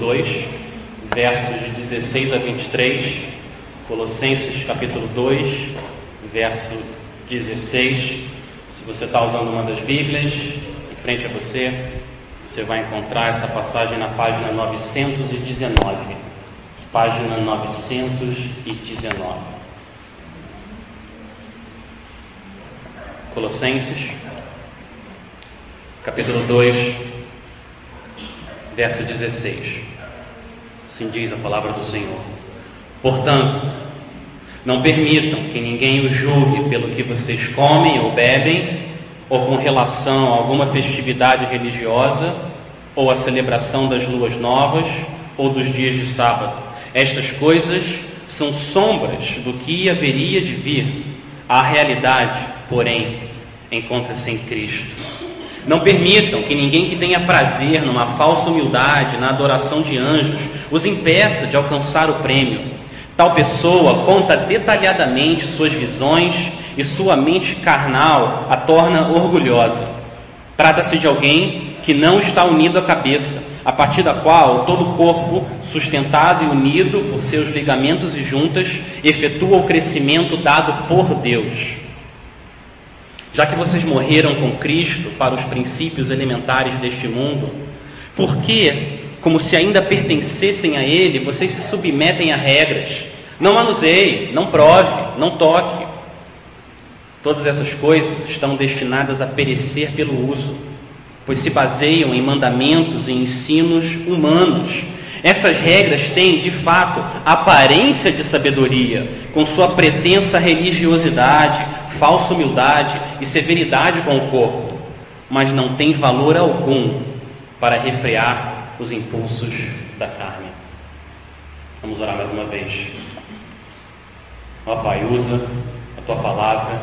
2, versos de 16 a 23. Colossenses capítulo 2, verso 16. Se você está usando uma das Bíblias, em frente a você, você vai encontrar essa passagem na página 919. Página 919. Colossenses, capítulo 2, verso 16. Assim diz a palavra do Senhor. Portanto, não permitam que ninguém os julgue pelo que vocês comem ou bebem, ou com relação a alguma festividade religiosa, ou a celebração das luas novas, ou dos dias de sábado. Estas coisas são sombras do que haveria de vir. A realidade, porém, encontra-se em Cristo. Não permitam que ninguém que tenha prazer numa falsa humildade, na adoração de anjos, os impeça de alcançar o prêmio. Tal pessoa conta detalhadamente suas visões e sua mente carnal a torna orgulhosa. Trata-se de alguém que não está unido à cabeça, a partir da qual todo o corpo, sustentado e unido por seus ligamentos e juntas, efetua o crescimento dado por Deus. Já que vocês morreram com Cristo para os princípios elementares deste mundo, por que, como se ainda pertencessem a Ele, vocês se submetem a regras? Não manuseie, não prove, não toque. Todas essas coisas estão destinadas a perecer pelo uso, pois se baseiam em mandamentos e ensinos humanos. Essas regras têm, de fato, aparência de sabedoria, com sua pretensa religiosidade, falsa humildade e severidade com o corpo, mas não tem valor algum para refrear os impulsos da carne. Vamos orar mais uma vez. Ó Pai, usa a tua palavra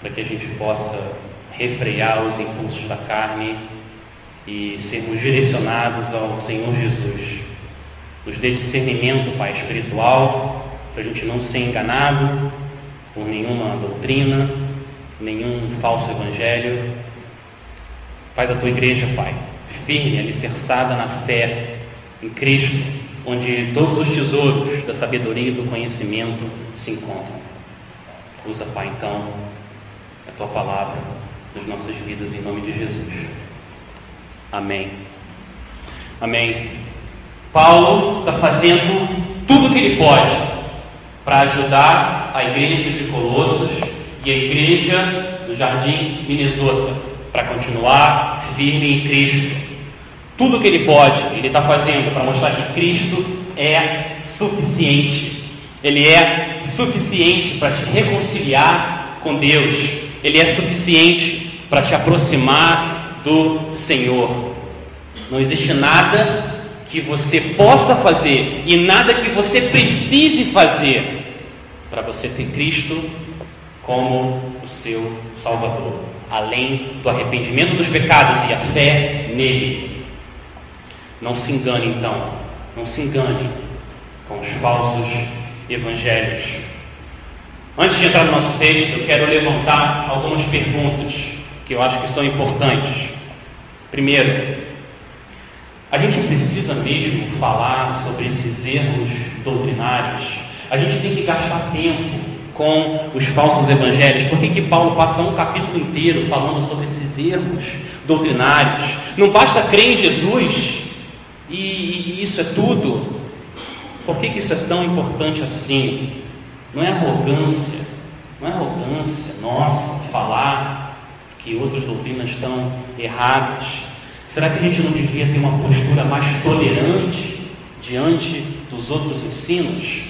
para que a gente possa refrear os impulsos da carne e sermos direcionados ao Senhor Jesus. Nos dê discernimento, Pai, espiritual, para a gente não ser enganado por nenhuma doutrina, nenhum falso evangelho. Pai da tua igreja, Pai, firme, alicerçada na fé em Cristo, onde todos os tesouros da sabedoria e do conhecimento se encontram. Usa, Pai, então, a tua palavra nas nossas vidas, em nome de Jesus. Amém. Amém. Paulo está fazendo tudo o que ele pode para ajudar a igreja de Colossos e a igreja do Jardim Minnesota para continuar firme em Cristo. Tudo que ele pode, ele está fazendo para mostrar que Cristo é suficiente. Ele é suficiente para te reconciliar com Deus. Ele é suficiente para te aproximar do Senhor. Não existe nada que você possa fazer e nada que você precise fazer para você ter Cristo como o seu Salvador, além do arrependimento dos pecados e a fé nele. Não se engane então, não se engane com os falsos evangelhos. Antes de entrar no nosso texto, eu quero levantar algumas perguntas que eu acho que são importantes. Primeiro, a gente precisa mesmo falar sobre esses erros doutrinários a gente tem que gastar tempo com os falsos evangelhos. Por que, que Paulo passa um capítulo inteiro falando sobre esses erros doutrinários? Não basta crer em Jesus e, e isso é tudo. Por que, que isso é tão importante assim? Não é arrogância, não é arrogância nossa falar que outras doutrinas estão erradas. Será que a gente não devia ter uma postura mais tolerante diante dos outros ensinos?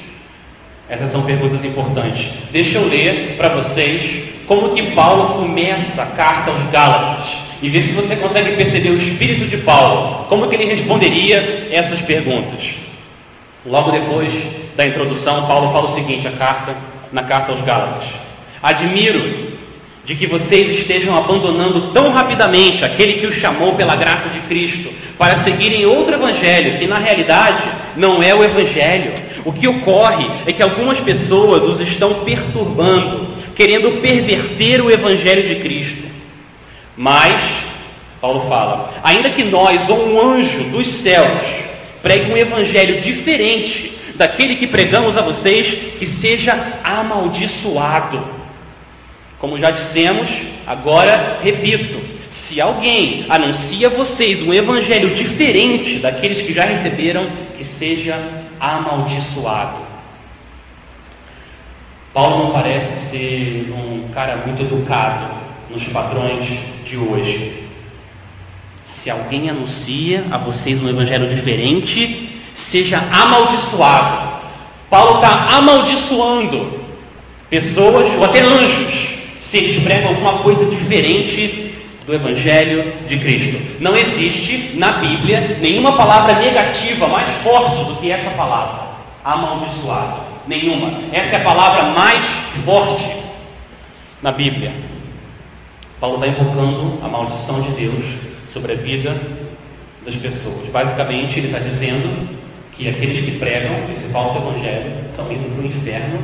Essas são perguntas importantes. Deixa eu ler para vocês como que Paulo começa a carta aos Gálatas e ver se você consegue perceber o espírito de Paulo. Como que ele responderia essas perguntas? Logo depois da introdução, Paulo fala o seguinte, a carta, na carta aos Gálatas: Admiro de que vocês estejam abandonando tão rapidamente aquele que os chamou pela graça de Cristo para seguirem outro evangelho, que na realidade não é o evangelho. O que ocorre é que algumas pessoas os estão perturbando, querendo perverter o evangelho de Cristo. Mas, Paulo fala, ainda que nós ou um anjo dos céus pregue um evangelho diferente daquele que pregamos a vocês, que seja amaldiçoado. Como já dissemos, agora repito: se alguém anuncia a vocês um evangelho diferente daqueles que já receberam, que seja amaldiçoado. Paulo não parece ser um cara muito educado nos padrões de hoje. Se alguém anuncia a vocês um evangelho diferente, seja amaldiçoado. Paulo está amaldiçoando pessoas ou até anjos se eles pregam alguma coisa diferente do Evangelho de Cristo. Não existe na Bíblia nenhuma palavra negativa mais forte do que essa palavra, amaldiçoado. Nenhuma. Essa é a palavra mais forte na Bíblia. Paulo está invocando a maldição de Deus sobre a vida das pessoas. Basicamente, ele está dizendo que aqueles que pregam esse falso evangelho estão indo para o inferno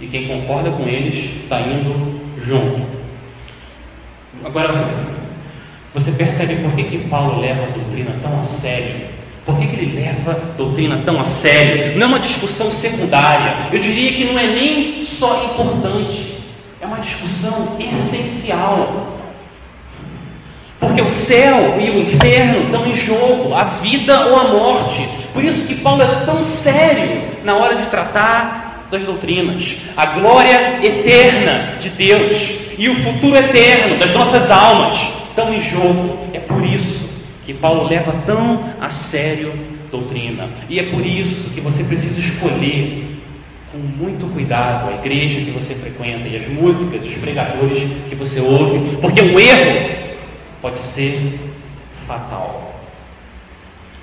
e quem concorda com eles está indo junto. Agora, você percebe por que, que Paulo leva a doutrina tão a sério? Por que, que ele leva a doutrina tão a sério? Não é uma discussão secundária. Eu diria que não é nem só importante, é uma discussão essencial. Porque o céu e o inferno estão em jogo, a vida ou a morte. Por isso que Paulo é tão sério na hora de tratar das doutrinas. A glória eterna de Deus e o futuro eterno das nossas almas estão em jogo. É por isso que Paulo leva tão a sério doutrina. E é por isso que você precisa escolher com muito cuidado a igreja que você frequenta e as músicas, os pregadores que você ouve, porque um erro pode ser fatal.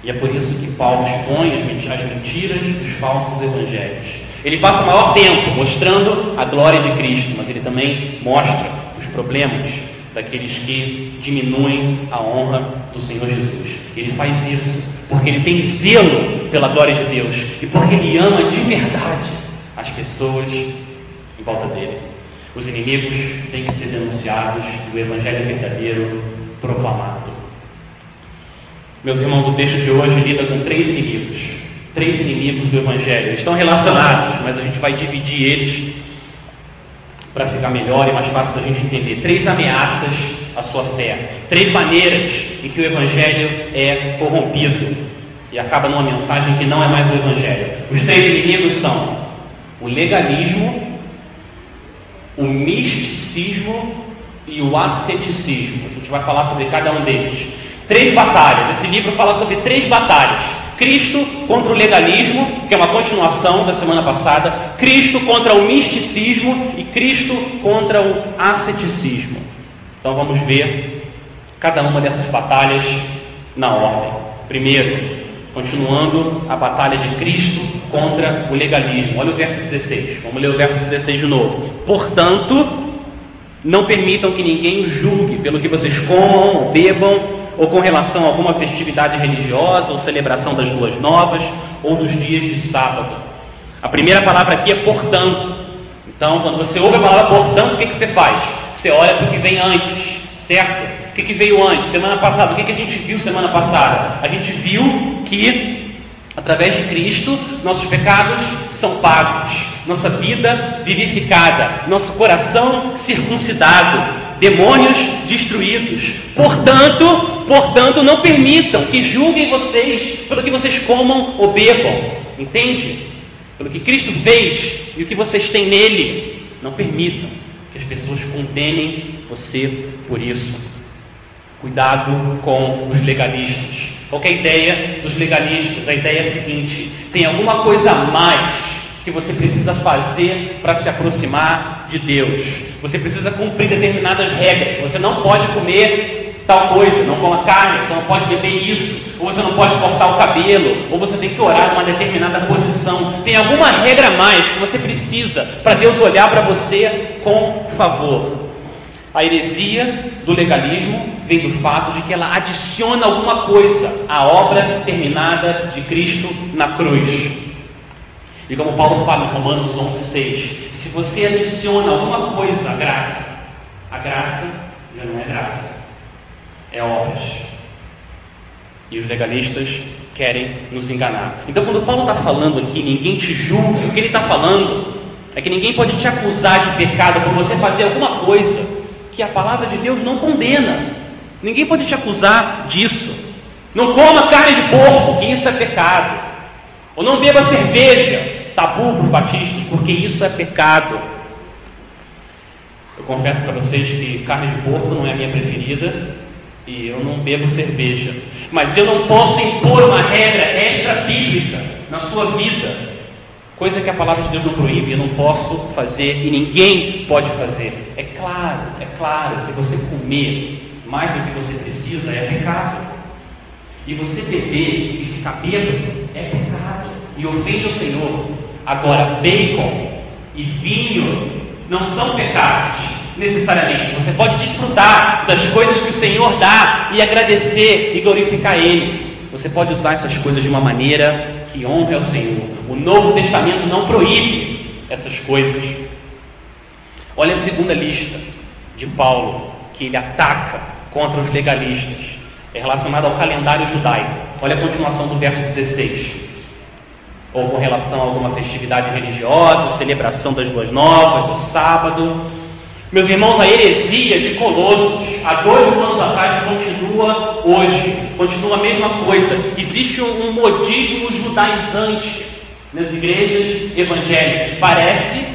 E é por isso que Paulo expõe as mentiras dos falsos evangelhos. Ele passa o maior tempo mostrando a glória de Cristo, mas ele também mostra os problemas daqueles que diminuem a honra do Senhor Jesus. Ele faz isso porque ele tem zelo pela glória de Deus e porque ele ama de verdade as pessoas em volta dele. Os inimigos têm que ser denunciados e o Evangelho verdadeiro proclamado. Meus irmãos, o texto de hoje lida com três inimigos. Três inimigos do Evangelho. Eles estão relacionados, mas a gente vai dividir eles para ficar melhor e mais fácil da gente entender. Três ameaças à sua fé. Três maneiras em que o Evangelho é corrompido. E acaba numa mensagem que não é mais o Evangelho. Os três inimigos são o legalismo, o misticismo e o asceticismo. A gente vai falar sobre cada um deles. Três batalhas. Esse livro fala sobre três batalhas. Cristo contra o legalismo, que é uma continuação da semana passada, Cristo contra o misticismo e Cristo contra o asceticismo. Então vamos ver cada uma dessas batalhas na ordem. Primeiro, continuando a batalha de Cristo contra o legalismo. Olha o verso 16. Vamos ler o verso 16 de novo. Portanto, não permitam que ninguém julgue pelo que vocês comam ou bebam, ou com relação a alguma festividade religiosa, ou celebração das luas novas, ou dos dias de sábado. A primeira palavra aqui é portanto. Então, quando você ouve a palavra portanto, o que, que você faz? Você olha para o que vem antes, certo? O que, que veio antes? Semana passada, o que, que a gente viu semana passada? A gente viu que, através de Cristo, nossos pecados são pagos nossa vida vivificada, nosso coração circuncidado, demônios destruídos. Portanto, portanto, não permitam que julguem vocês pelo que vocês comam ou bebam. Entende? Pelo que Cristo fez e o que vocês têm nele. Não permitam que as pessoas condenem você por isso. Cuidado com os legalistas. Qual é a ideia dos legalistas? A ideia é a seguinte: tem alguma coisa a mais que você precisa fazer para se aproximar de Deus. Você precisa cumprir determinadas regras. Você não pode comer tal coisa, não coma carne, você não pode beber isso, ou você não pode cortar o cabelo, ou você tem que orar numa determinada posição. Tem alguma regra mais que você precisa para Deus olhar para você com favor. A heresia do legalismo vem do fato de que ela adiciona alguma coisa à obra terminada de Cristo na cruz. E como Paulo fala em Romanos 11,6, se você adiciona alguma coisa à graça, a graça já não é graça, é obras. E os legalistas querem nos enganar. Então, quando Paulo está falando aqui, ninguém te julga, o que ele está falando é que ninguém pode te acusar de pecado por você fazer alguma coisa que a palavra de Deus não condena. Ninguém pode te acusar disso. Não coma carne de porco, que isso é pecado. Ou não beba cerveja, tabu para o batista, porque isso é pecado. Eu confesso para vocês que carne de porco não é a minha preferida e eu não bebo cerveja. Mas eu não posso impor uma regra extra-bíblica na sua vida. Coisa que a palavra de Deus não proíbe, eu não posso fazer e ninguém pode fazer. É claro, é claro que você comer mais do que você precisa é pecado. E você beber e ficar bêbado é pecado. E ofende o Senhor. Agora, bacon e vinho não são pecados, necessariamente. Você pode desfrutar das coisas que o Senhor dá e agradecer e glorificar Ele. Você pode usar essas coisas de uma maneira que honre ao Senhor. O Novo Testamento não proíbe essas coisas. Olha a segunda lista de Paulo, que ele ataca contra os legalistas. É relacionada ao calendário judaico. Olha a continuação do verso 16 ou com relação a alguma festividade religiosa, celebração das duas novas, do sábado. Meus irmãos, a heresia de Colossos, há dois mil anos atrás, continua hoje, continua a mesma coisa. Existe um modismo judaizante nas igrejas evangélicas. Parece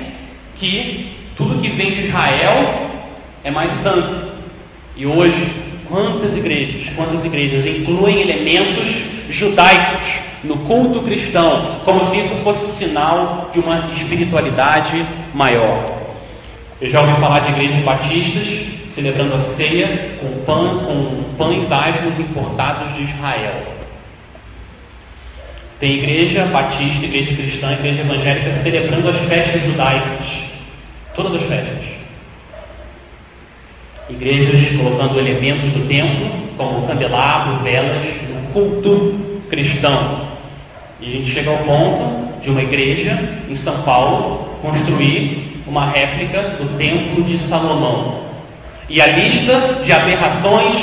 que tudo que vem de Israel é mais santo. E hoje, quantas igrejas, quantas igrejas incluem elementos judaicos no culto cristão, como se isso fosse sinal de uma espiritualidade maior. Eu já ouvi falar de igrejas batistas celebrando a ceia com, com pães asmos importados de Israel. Tem igreja batista, igreja cristã, igreja evangélica celebrando as festas judaicas. Todas as festas. Igrejas colocando elementos do templo, como candelabro, velas, no culto cristão. E a gente chega ao ponto de uma igreja em São Paulo construir uma réplica do Templo de Salomão. E a lista de aberrações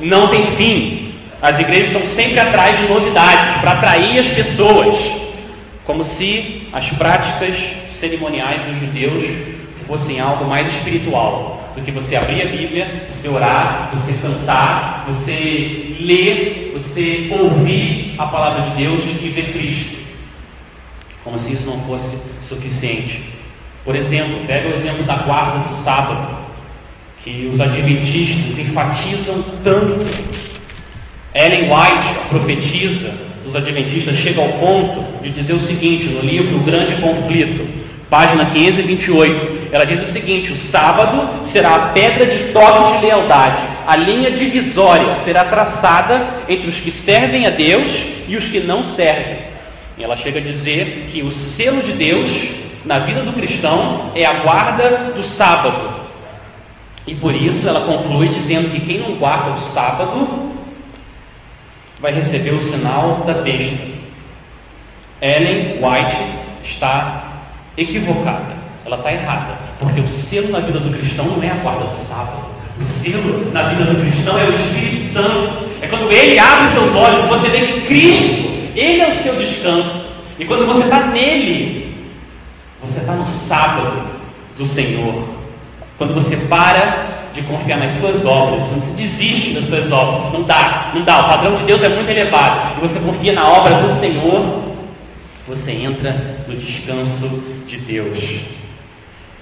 não tem fim. As igrejas estão sempre atrás de novidades para atrair as pessoas, como se as práticas cerimoniais dos judeus fossem algo mais espiritual do que você abrir a Bíblia, você orar, você cantar, você ler, você ouvir a palavra de Deus e ver Cristo. Como se isso não fosse suficiente. Por exemplo, pega o exemplo da guarda do sábado, que os adventistas enfatizam tanto. Ellen White, a profetisa dos adventistas, chega ao ponto de dizer o seguinte no livro O Grande Conflito, página 528. Ela diz o seguinte: o sábado será a pedra de toque de lealdade, a linha divisória será traçada entre os que servem a Deus e os que não servem. E ela chega a dizer que o selo de Deus na vida do cristão é a guarda do sábado. E por isso ela conclui dizendo que quem não guarda o sábado vai receber o sinal da besta. Ellen White está equivocada. Ela está errada. Porque o selo na vida do cristão não é a guarda do sábado. O selo na vida do cristão é o Espírito Santo. É quando ele abre os seus olhos, você vê que Cristo, ele é o seu descanso. E quando você está nele, você está no sábado do Senhor. Quando você para de confiar nas suas obras, quando você desiste das suas obras, não dá, não dá. O padrão de Deus é muito elevado. E você confia na obra do Senhor, você entra no descanso de Deus.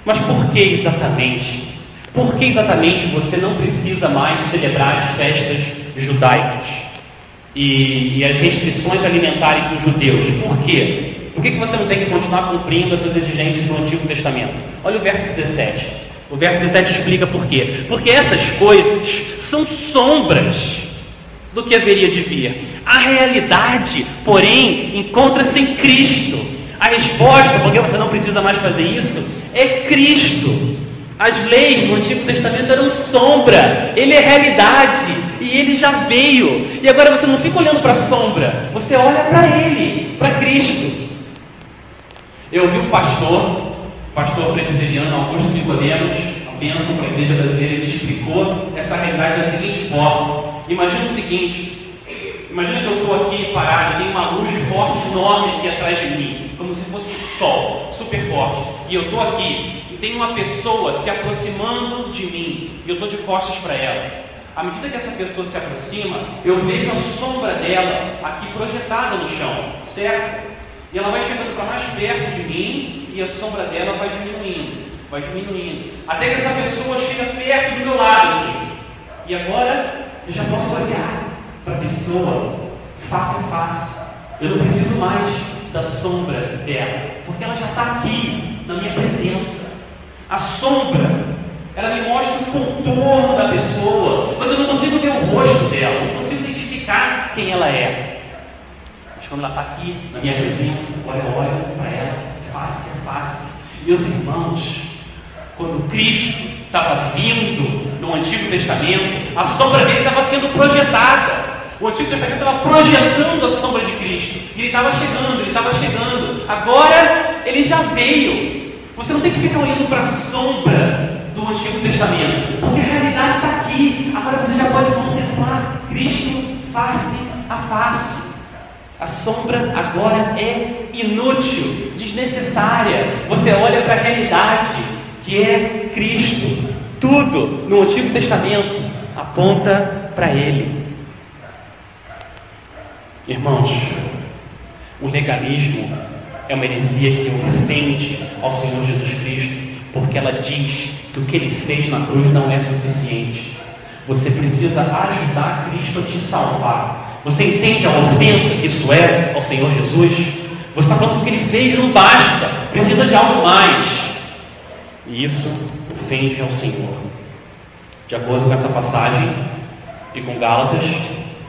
Mas por que exatamente? Por que exatamente você não precisa mais celebrar as festas judaicas e, e as restrições alimentares dos judeus? Por quê? Por que, que você não tem que continuar cumprindo essas exigências do Antigo Testamento? Olha o verso 17. O verso 17 explica por quê. Porque essas coisas são sombras do que haveria de vir. A realidade, porém, encontra-se em Cristo. A resposta, porque você não precisa mais fazer isso, é Cristo. As leis do Antigo Testamento eram sombra, ele é realidade e ele já veio. E agora você não fica olhando para a sombra, você olha para ele, para Cristo. Eu ouvi um pastor, pastor presbiteriano Augusto Nicodemos, a bênção para a igreja brasileira, ele explicou essa realidade da seguinte forma. Imagina o seguinte: Imagina que eu estou aqui parado, tem uma luz forte, enorme aqui atrás de mim, como se fosse um sol, super forte. E eu estou aqui, e tem uma pessoa se aproximando de mim, e eu estou de costas para ela. À medida que essa pessoa se aproxima, eu vejo a sombra dela aqui projetada no chão, certo? E ela vai chegando para mais perto de mim e a sombra dela vai diminuindo, vai diminuindo. Até que essa pessoa chega perto do meu lado. E agora eu já posso olhar para a pessoa face a face. Eu não preciso mais da sombra dela, porque ela já está aqui na minha presença. A sombra, ela me mostra o contorno da pessoa, mas eu não consigo ver o rosto dela, não consigo identificar quem ela é. Mas quando ela está aqui na minha presença, olha, eu olho para ela, face a face. Meus irmãos, quando Cristo estava vindo no Antigo Testamento, a sombra dele estava sendo projetada. O Antigo Testamento estava projetando a sombra de Cristo. E ele estava chegando, ele estava chegando. Agora ele já veio. Você não tem que ficar olhando para a sombra do Antigo Testamento, porque a realidade está aqui. Agora você já pode contemplar Cristo face a face. A sombra agora é inútil, desnecessária. Você olha para a realidade que é Cristo. Tudo no Antigo Testamento aponta para Ele. Irmãos, o legalismo é uma heresia que ofende ao Senhor Jesus Cristo, porque ela diz que o que ele fez na cruz não é suficiente. Você precisa ajudar Cristo a te salvar. Você entende a ofensa que isso é ao Senhor Jesus? Você está falando que o que ele fez não basta, precisa de algo mais. E isso ofende ao Senhor. De acordo com essa passagem e com Gálatas,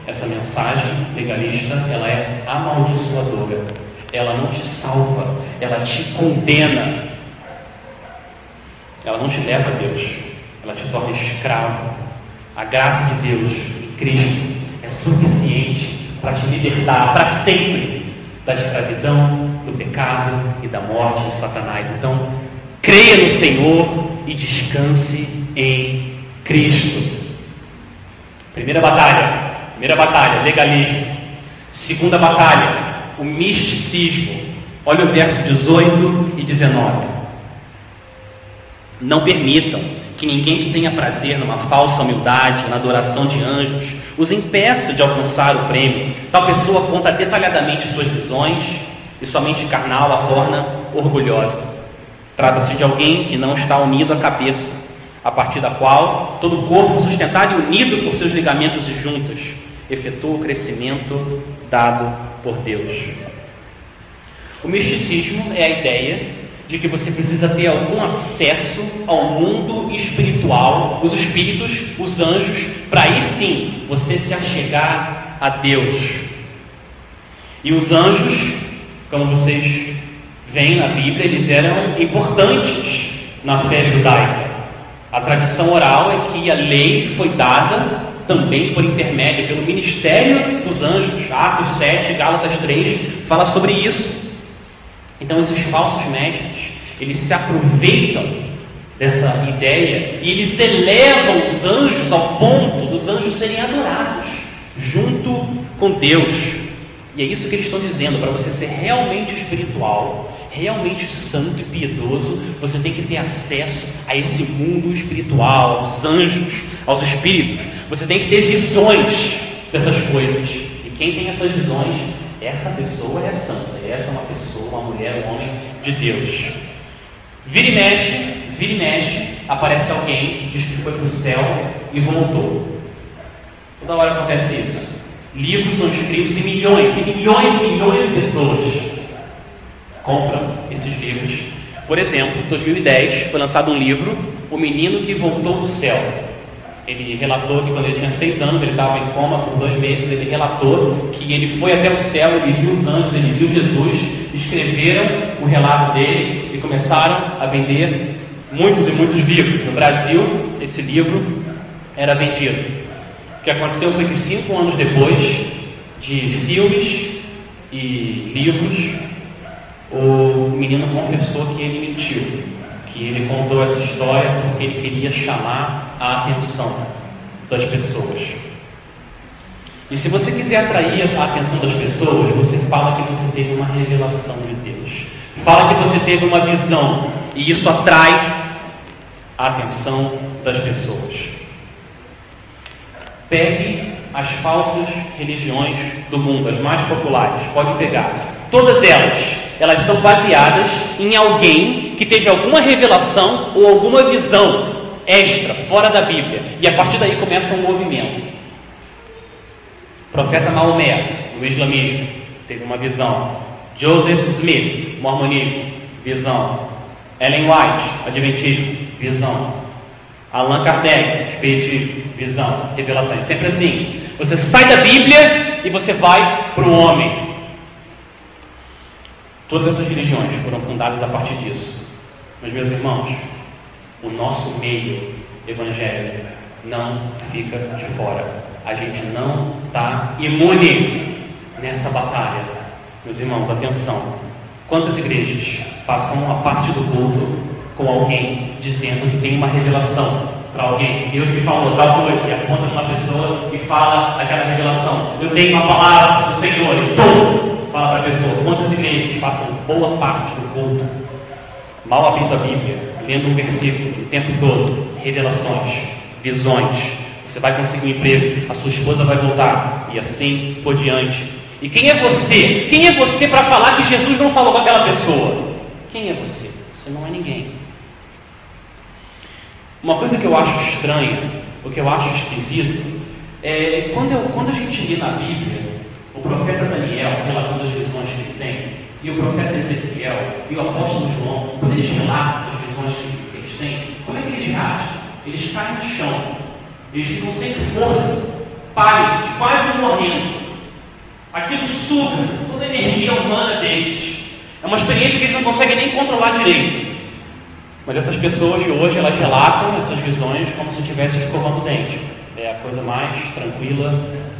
essa mensagem legalista, ela é amaldiçoadora. Ela não te salva, ela te condena. Ela não te leva a Deus, ela te torna escravo. A graça de Deus em Cristo é suficiente para te libertar para sempre da escravidão, do pecado e da morte de Satanás. Então, creia no Senhor e descanse em Cristo. Primeira batalha, primeira batalha, legalismo. Segunda batalha, o misticismo. Olha o verso 18 e 19. Não permitam que ninguém que tenha prazer numa falsa humildade, na adoração de anjos, os impeça de alcançar o prêmio. Tal pessoa conta detalhadamente suas visões e sua mente carnal a torna orgulhosa. Trata-se de alguém que não está unido à cabeça, a partir da qual todo o corpo sustentado e unido por seus ligamentos e juntas efetua o crescimento dado por Deus. O misticismo é a ideia de que você precisa ter algum acesso ao mundo espiritual, os espíritos, os anjos, para aí sim você se achegar a Deus. E os anjos, como vocês veem na Bíblia, eles eram importantes na fé judaica. A tradição oral é que a lei foi dada também por intermédio pelo ministério dos anjos. Atos 7, Gálatas 3 fala sobre isso. Então esses falsos mestres, eles se aproveitam dessa ideia e eles elevam os anjos ao ponto dos anjos serem adorados junto com Deus. E é isso que eles estão dizendo, para você ser realmente espiritual, realmente santo e piedoso, você tem que ter acesso a esse mundo espiritual, aos anjos, aos espíritos. Você tem que ter visões dessas coisas. E quem tem essas visões, essa pessoa é santa. Essa é uma pessoa, uma mulher, um homem de Deus. Vira e mexe, vira e mexe, aparece alguém, diz que foi para o céu e voltou. Toda hora acontece isso. Livros são escritos e milhões, e milhões e milhões de pessoas compram esses livros. Por exemplo, em 2010 foi lançado um livro, O Menino que Voltou do Céu. Ele relatou que quando ele tinha seis anos, ele estava em coma por dois meses, ele relatou que ele foi até o céu, ele viu os anjos, ele viu Jesus, escreveram o relato dele e começaram a vender muitos e muitos livros. No Brasil, esse livro era vendido. O que aconteceu foi que cinco anos depois de filmes e livros, o menino confessou que ele mentiu, que ele contou essa história porque ele queria chamar a atenção das pessoas. E se você quiser atrair a atenção das pessoas, você fala que você teve uma revelação de Deus. Fala que você teve uma visão. E isso atrai a atenção das pessoas. Pegue as falsas religiões do mundo, as mais populares. Pode pegar. Todas elas, elas são baseadas em alguém que teve alguma revelação ou alguma visão extra, fora da Bíblia. E a partir daí começa um movimento. Profeta Maomé, no islamismo, teve uma visão. Joseph Smith, mormonismo, visão. Ellen White, adventismo, visão. Allan Kardec, espiritismo, visão, revelações. Sempre assim. Você sai da Bíblia e você vai para o homem. Todas essas religiões foram fundadas a partir disso. Mas, meus irmãos, o nosso meio evangélico não fica de fora. A gente não está imune nessa batalha. Meus irmãos, atenção. Quantas igrejas passam a parte do culto com alguém dizendo que tem uma revelação para alguém? Deus me falou tal coisa, e aponta para uma pessoa e fala aquela revelação. Eu tenho uma palavra do Senhor, e todo fala para a pessoa. Quantas igrejas passam boa parte do culto mal abrindo a Bíblia, lendo um versículo o tempo todo, revelações, visões. Você vai conseguir um emprego, a sua esposa vai voltar, e assim por diante. E quem é você? Quem é você para falar que Jesus não falou com aquela pessoa? Quem é você? Você não é ninguém. Uma coisa que eu acho estranha, o que eu acho esquisito, é quando, eu, quando a gente lê na Bíblia, profeta Daniel, relatando as visões que ele tem, e o profeta Ezequiel, e o apóstolo João, quando eles relatam as visões que eles têm, como é que eles reagem? Eles caem no chão, eles ficam sem força, pálidos, quase morrendo. Aquilo suga toda a energia humana deles. É uma experiência que eles não conseguem nem controlar direito. Mas essas pessoas de hoje, elas relatam essas visões como se estivessem escovando o dente. É a coisa mais tranquila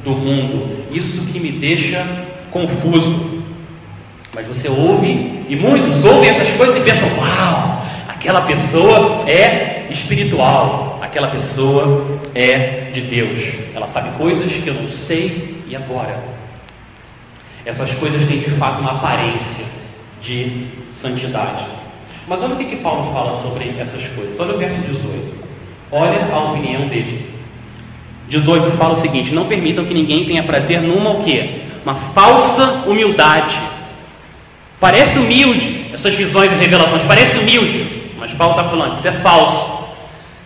do mundo. Isso que me deixa confuso. Mas você ouve, e muitos ouvem essas coisas e pensam: uau, aquela pessoa é espiritual, aquela pessoa é de Deus. Ela sabe coisas que eu não sei, e agora? Essas coisas têm de fato uma aparência de santidade. Mas olha o que, que Paulo fala sobre essas coisas. Olha o verso 18. Olha a opinião dele. 18 fala o seguinte: Não permitam que ninguém tenha prazer numa o quê? Uma falsa humildade. Parece humilde, essas visões e revelações, parece humilde, mas Paulo está falando, isso é falso.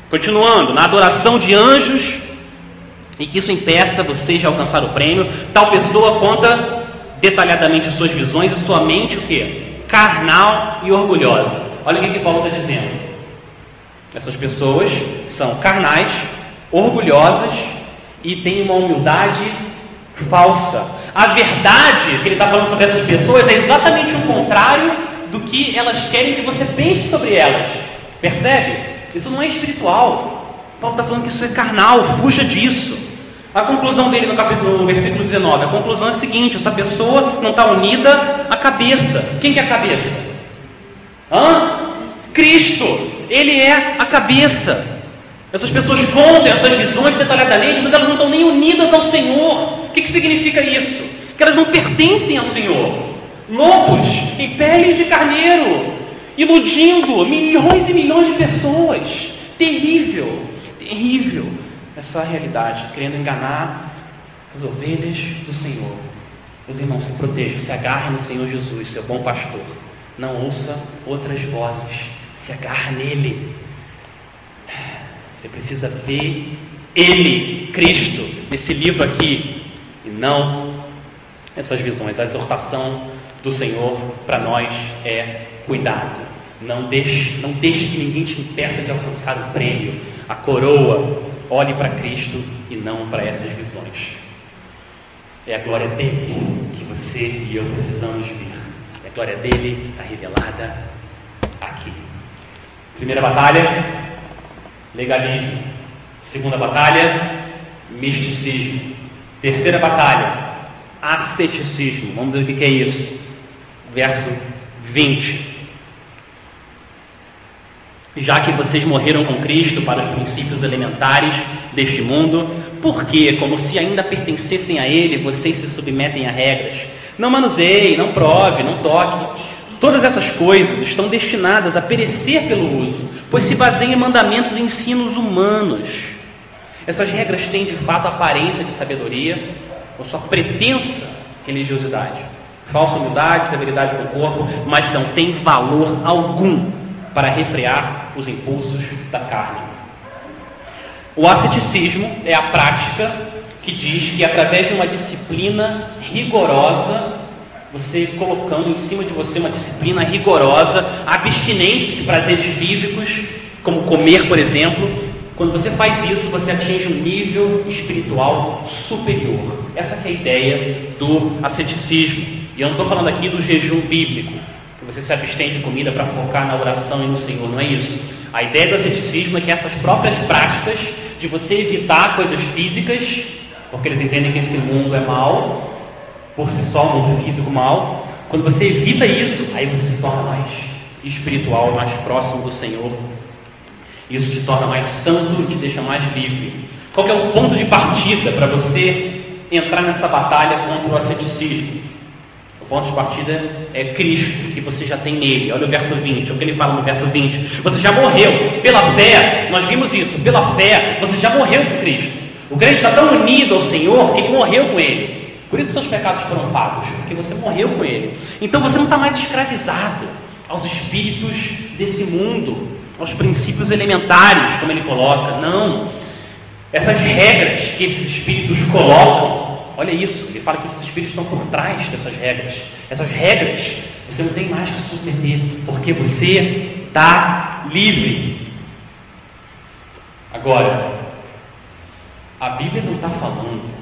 Continuando, na adoração de anjos, e que isso impeça você de alcançar o prêmio, tal pessoa conta detalhadamente suas visões e sua mente o quê? Carnal e orgulhosa. Olha o que, que Paulo está dizendo. Essas pessoas são carnais, orgulhosas e têm uma humildade falsa. A verdade que ele está falando sobre essas pessoas é exatamente o contrário do que elas querem que você pense sobre elas. Percebe? Isso não é espiritual. Paulo está falando que isso é carnal, fuja disso. A conclusão dele no, capítulo, no versículo 19, a conclusão é a seguinte: essa pessoa não está unida à cabeça. Quem que é a cabeça? Hã? Cristo. Ele é a cabeça. Essas pessoas contam essas visões detalhadamente, mas elas não estão nem unidas ao Senhor. O que, que significa isso? Que elas não pertencem ao Senhor. Lobos em pele de carneiro, iludindo milhões e milhões de pessoas. Terrível, terrível essa realidade, querendo enganar as ovelhas do Senhor. Meus irmãos, se protejam, se agarrem no Senhor Jesus, seu bom pastor. Não ouça outras vozes, se agarre nele. Você precisa ver Ele, Cristo, nesse livro aqui, e não essas visões. A exortação do Senhor para nós é cuidado. Não deixe, não deixe que ninguém te impeça de alcançar o prêmio, a coroa. Olhe para Cristo e não para essas visões. É a glória dele que você e eu precisamos vir. É a glória dele está revelada aqui. Primeira batalha, legalismo. Segunda batalha, misticismo. Terceira batalha, asceticismo. Vamos ver o que é isso. Verso 20. Já que vocês morreram com Cristo para os princípios elementares deste mundo, Por quê? Como se ainda pertencessem a Ele, vocês se submetem a regras. Não manuseie, não prove, não toque. Todas essas coisas estão destinadas a perecer pelo uso, pois se baseiam em mandamentos e ensinos humanos. Essas regras têm de fato aparência de sabedoria, ou só pretensa religiosidade. Falsa humildade, severidade com o corpo, mas não tem valor algum para refrear os impulsos da carne. O asceticismo é a prática que diz que através de uma disciplina rigorosa, você colocando em cima de você uma disciplina rigorosa, abstinência de prazeres físicos, como comer, por exemplo, quando você faz isso, você atinge um nível espiritual superior. Essa é a ideia do asceticismo. E eu não estou falando aqui do jejum bíblico, que você se abstém de comida para focar na oração e no Senhor, não é isso. A ideia do asceticismo é que essas próprias práticas de você evitar coisas físicas, porque eles entendem que esse mundo é mal, por si só, um mundo físico mal, quando você evita isso, aí você se torna mais espiritual, mais próximo do Senhor isso te torna mais santo, te deixa mais livre. Qual é o ponto de partida para você entrar nessa batalha contra o asceticismo? O ponto de partida é Cristo, que você já tem nele. Olha o verso 20, o que ele fala no verso 20. Você já morreu pela fé, nós vimos isso, pela fé, você já morreu com Cristo. O crente está tão unido ao Senhor que morreu com Ele. Por isso seus pecados foram pagos, porque você morreu com Ele. Então você não está mais escravizado aos espíritos desse mundo aos princípios elementares, como ele coloca. Não. Essas regras que esses espíritos colocam, olha isso, ele fala que esses espíritos estão por trás dessas regras. Essas regras você não tem mais que submeter, porque você está livre. Agora, a Bíblia não está falando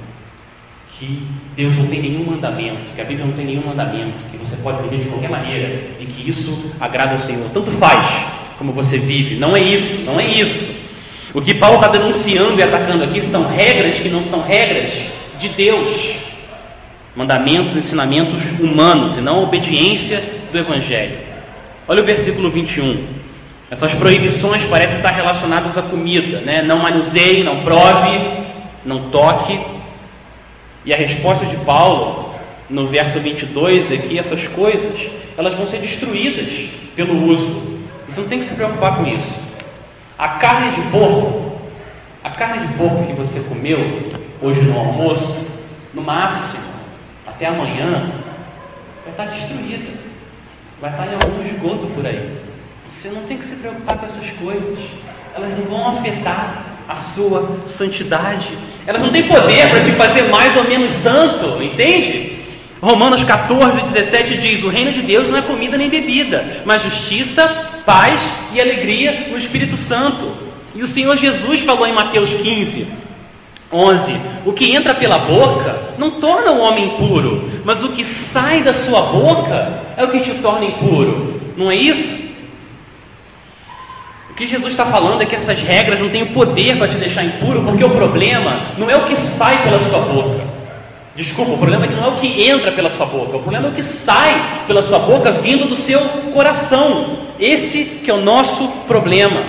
que Deus não tem nenhum mandamento, que a Bíblia não tem nenhum mandamento, que você pode viver de qualquer maneira e que isso agrada ao Senhor. Tanto faz como você vive. Não é isso, não é isso. O que Paulo está denunciando e atacando aqui são regras que não são regras de Deus. Mandamentos, ensinamentos humanos e não a obediência do Evangelho. Olha o versículo 21. Essas proibições parecem estar relacionadas à comida, né? Não manuseie, não prove, não toque. E a resposta de Paulo, no verso 22, é que essas coisas, elas vão ser destruídas pelo uso você não tem que se preocupar com isso. A carne de porco, a carne de porco que você comeu hoje no almoço, no máximo, até amanhã, vai estar destruída. Vai estar em algum esgoto por aí. Você não tem que se preocupar com essas coisas. Elas não vão afetar a sua santidade. Elas não têm poder para te fazer mais ou menos santo, entende? Romanos 14, 17 diz: O reino de Deus não é comida nem bebida, mas justiça, paz e alegria no Espírito Santo. E o Senhor Jesus falou em Mateus 15, 11: O que entra pela boca não torna o homem impuro, mas o que sai da sua boca é o que te torna impuro. Não é isso? Que Jesus está falando é que essas regras não têm o poder para te deixar impuro, porque o problema não é o que sai pela sua boca. Desculpa, o problema é que não é o que entra pela sua boca, o problema é o que sai pela sua boca vindo do seu coração. Esse que é o nosso problema.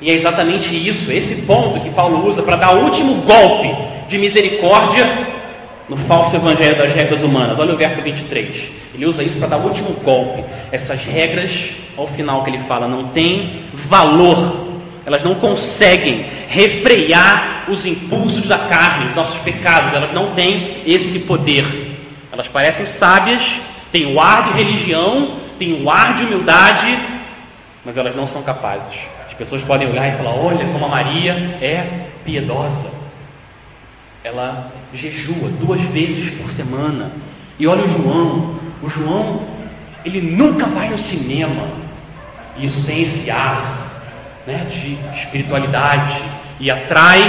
E é exatamente isso, esse ponto que Paulo usa para dar o último golpe de misericórdia no falso evangelho das regras humanas. Olha o verso 23. Ele usa isso para dar o último golpe. Essas regras, ao final que ele fala, não têm valor. Elas não conseguem refrear os impulsos da carne, os nossos pecados. Elas não têm esse poder. Elas parecem sábias, têm o ar de religião, têm um ar de humildade, mas elas não são capazes. As pessoas podem olhar e falar: olha como a Maria é piedosa. Ela jejua duas vezes por semana. E olha o João. O João, ele nunca vai no cinema. E isso tem esse ar né, de espiritualidade e atrai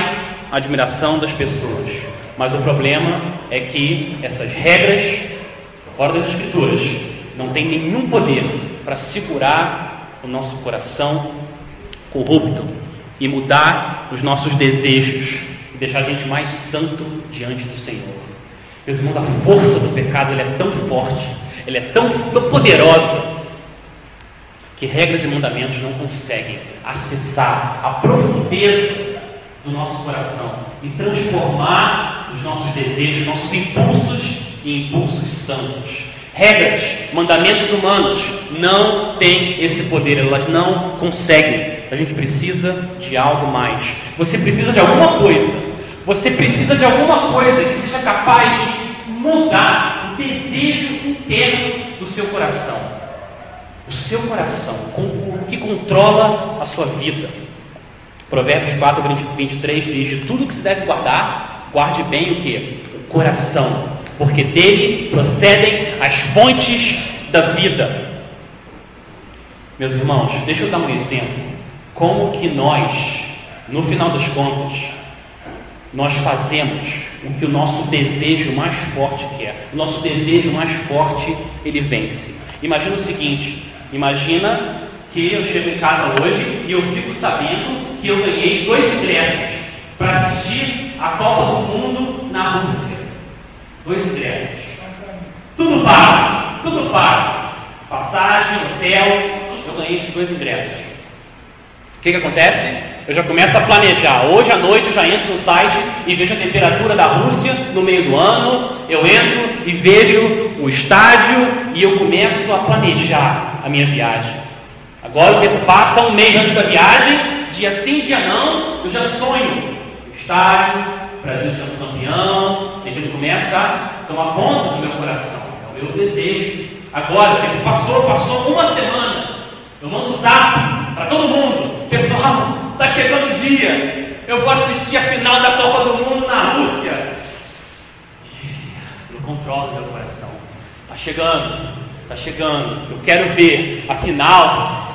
a admiração das pessoas. Mas o problema é que essas regras, fora das escrituras, não tem nenhum poder para segurar o nosso coração corrupto e mudar os nossos desejos deixar a gente mais santo diante do Senhor. Meus irmãos, a força do pecado é tão forte, ela é tão, tão poderosa, que regras e mandamentos não conseguem acessar a profundeza do nosso coração e transformar os nossos desejos, nossos impulsos em impulsos santos. Regras, mandamentos humanos não têm esse poder, elas não conseguem. A gente precisa de algo mais. Você precisa de alguma coisa. Você precisa de alguma coisa que seja capaz de mudar o desejo interno do seu coração. O seu coração, o que controla a sua vida. Provérbios 4, 23 diz: De tudo que se deve guardar, guarde bem o que? O coração, porque dele procedem as fontes da vida. Meus irmãos, deixa eu dar um exemplo. Como que nós, no final das contas, nós fazemos o que o nosso desejo mais forte quer. O nosso desejo mais forte, ele vence. Imagina o seguinte, imagina que eu chego em casa hoje e eu fico sabendo que eu ganhei dois ingressos para assistir a Copa do Mundo na Rússia. Dois ingressos. Tudo pago, tudo pago. Passagem, hotel, eu ganhei esses dois ingressos. O que, que acontece? Eu já começo a planejar. Hoje à noite eu já entro no site e vejo a temperatura da Rússia no meio do ano. Eu entro e vejo o estádio e eu começo a planejar a minha viagem. Agora o tempo passa um mês antes da viagem, dia sim, dia não, eu já sonho. Estádio, Brasil sendo campeão, ele começa a tomar conta do meu coração. É o meu desejo. Agora, o tempo passou, passou uma semana. Eu mando um zap para todo mundo. Pessoal, está chegando o dia. Eu vou assistir a final da Copa do Mundo na Rússia. Eu controlo meu coração. Está chegando, está chegando. Eu quero ver a final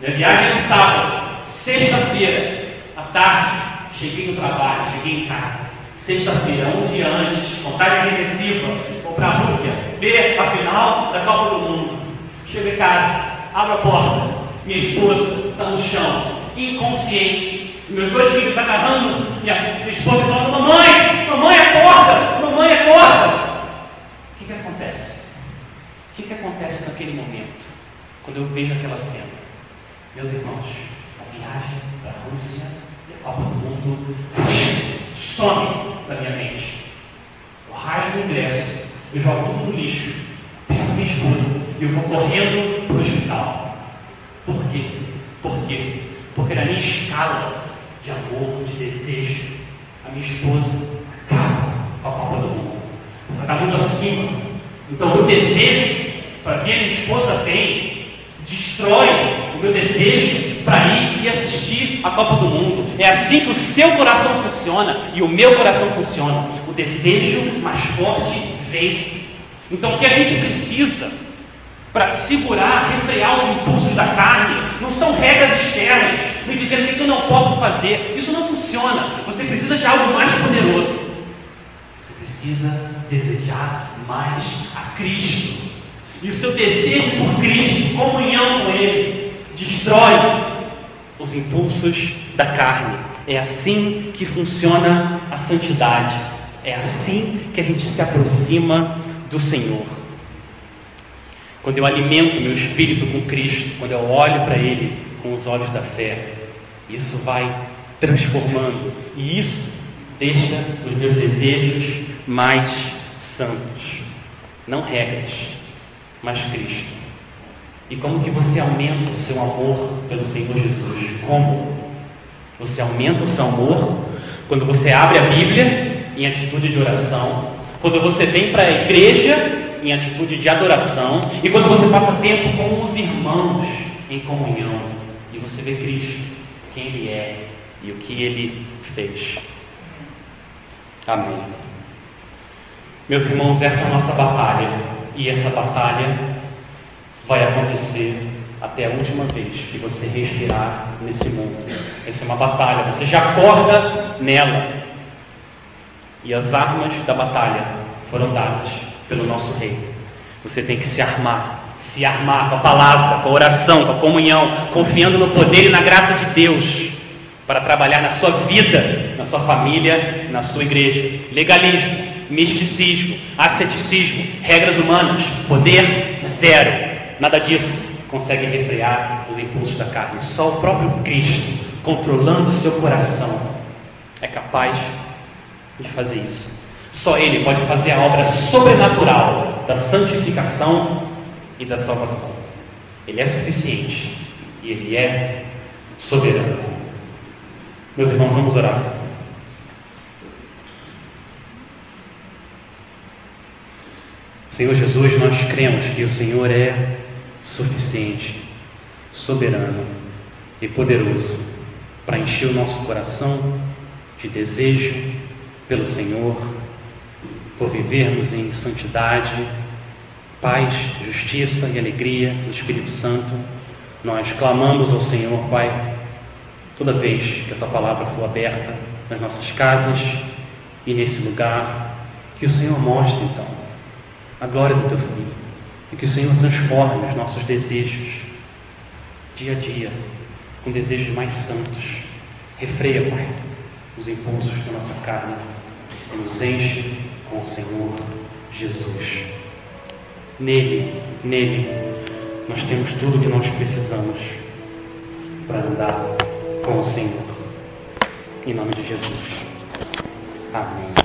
minha viagem é no sábado, sexta-feira, à tarde, cheguei no trabalho, cheguei em casa. Sexta-feira, um dia antes, contagem regressiva, vou para a Rússia ver a final da Copa do Mundo. Chego em casa, abro a porta, minha esposa está no chão, inconsciente. Meus dois filhos estão agarrando minha, esposa e falando, mamãe, mamãe acorda, mamãe acorda. O que, que acontece? O que, que acontece naquele momento, quando eu vejo aquela cena? Meus irmãos, a viagem para a Rússia e a Copa do Mundo some da minha mente. Eu rasgo o ingresso, eu jogo tudo no lixo, pego minha esposa e eu vou correndo para o hospital. Por quê? Por quê? Porque na minha escala de amor, de desejo, a minha esposa acaba com a Copa do Mundo. Ela está muito acima. Então o desejo para que a minha esposa tem destrói o meu desejo para ir e assistir a Copa do Mundo. É assim que o seu coração funciona e o meu coração funciona. O desejo mais forte vence. Então o que a gente precisa para segurar, refrear os impulsos da carne, não são regras externas, me dizendo o que eu não posso fazer. Isso não funciona. Você precisa de algo mais poderoso. Você precisa desejar mais a Cristo. E o seu desejo por Cristo, comunhão com Ele, destrói os impulsos da carne. É assim que funciona a santidade. É assim que a gente se aproxima do Senhor. Quando eu alimento meu espírito com Cristo, quando eu olho para Ele com os olhos da fé, isso vai transformando e isso deixa os meus desejos mais santos. Não regras, mas Cristo. E como que você aumenta o seu amor pelo Senhor Jesus? Como? Você aumenta o seu amor quando você abre a Bíblia em atitude de oração, quando você vem para a igreja em atitude de adoração e quando você passa tempo com os irmãos em comunhão e você vê Cristo, quem Ele é e o que Ele fez. Amém. Meus irmãos, essa é a nossa batalha. E essa batalha vai acontecer até a última vez que você respirar nesse mundo. Essa é uma batalha, você já acorda nela. E as armas da batalha foram dadas pelo nosso rei. Você tem que se armar, se armar com a palavra, com a oração, com a comunhão, confiando no poder e na graça de Deus para trabalhar na sua vida, na sua família, na sua igreja. Legalismo, misticismo, asceticismo, regras humanas, poder zero. Nada disso consegue refrear os impulsos da carne. Só o próprio Cristo controlando seu coração, é capaz de fazer isso. Só Ele pode fazer a obra sobrenatural da santificação e da salvação. Ele é suficiente e Ele é soberano. Meus irmãos, vamos orar. Senhor Jesus, nós cremos que o Senhor é suficiente, soberano e poderoso para encher o nosso coração de desejo pelo Senhor, por vivermos em santidade, paz, justiça e alegria no Espírito Santo. Nós clamamos ao Senhor, Pai, toda vez que a tua palavra for aberta nas nossas casas e nesse lugar, que o Senhor mostre então a glória do teu filho e que o Senhor transforme os nossos desejos dia a dia com desejos mais santos. Refreia, Pai, os impulsos da nossa carne e nos enche com o Senhor Jesus. Nele, nele, nós temos tudo que nós precisamos para andar com o Senhor. Em nome de Jesus. Amém.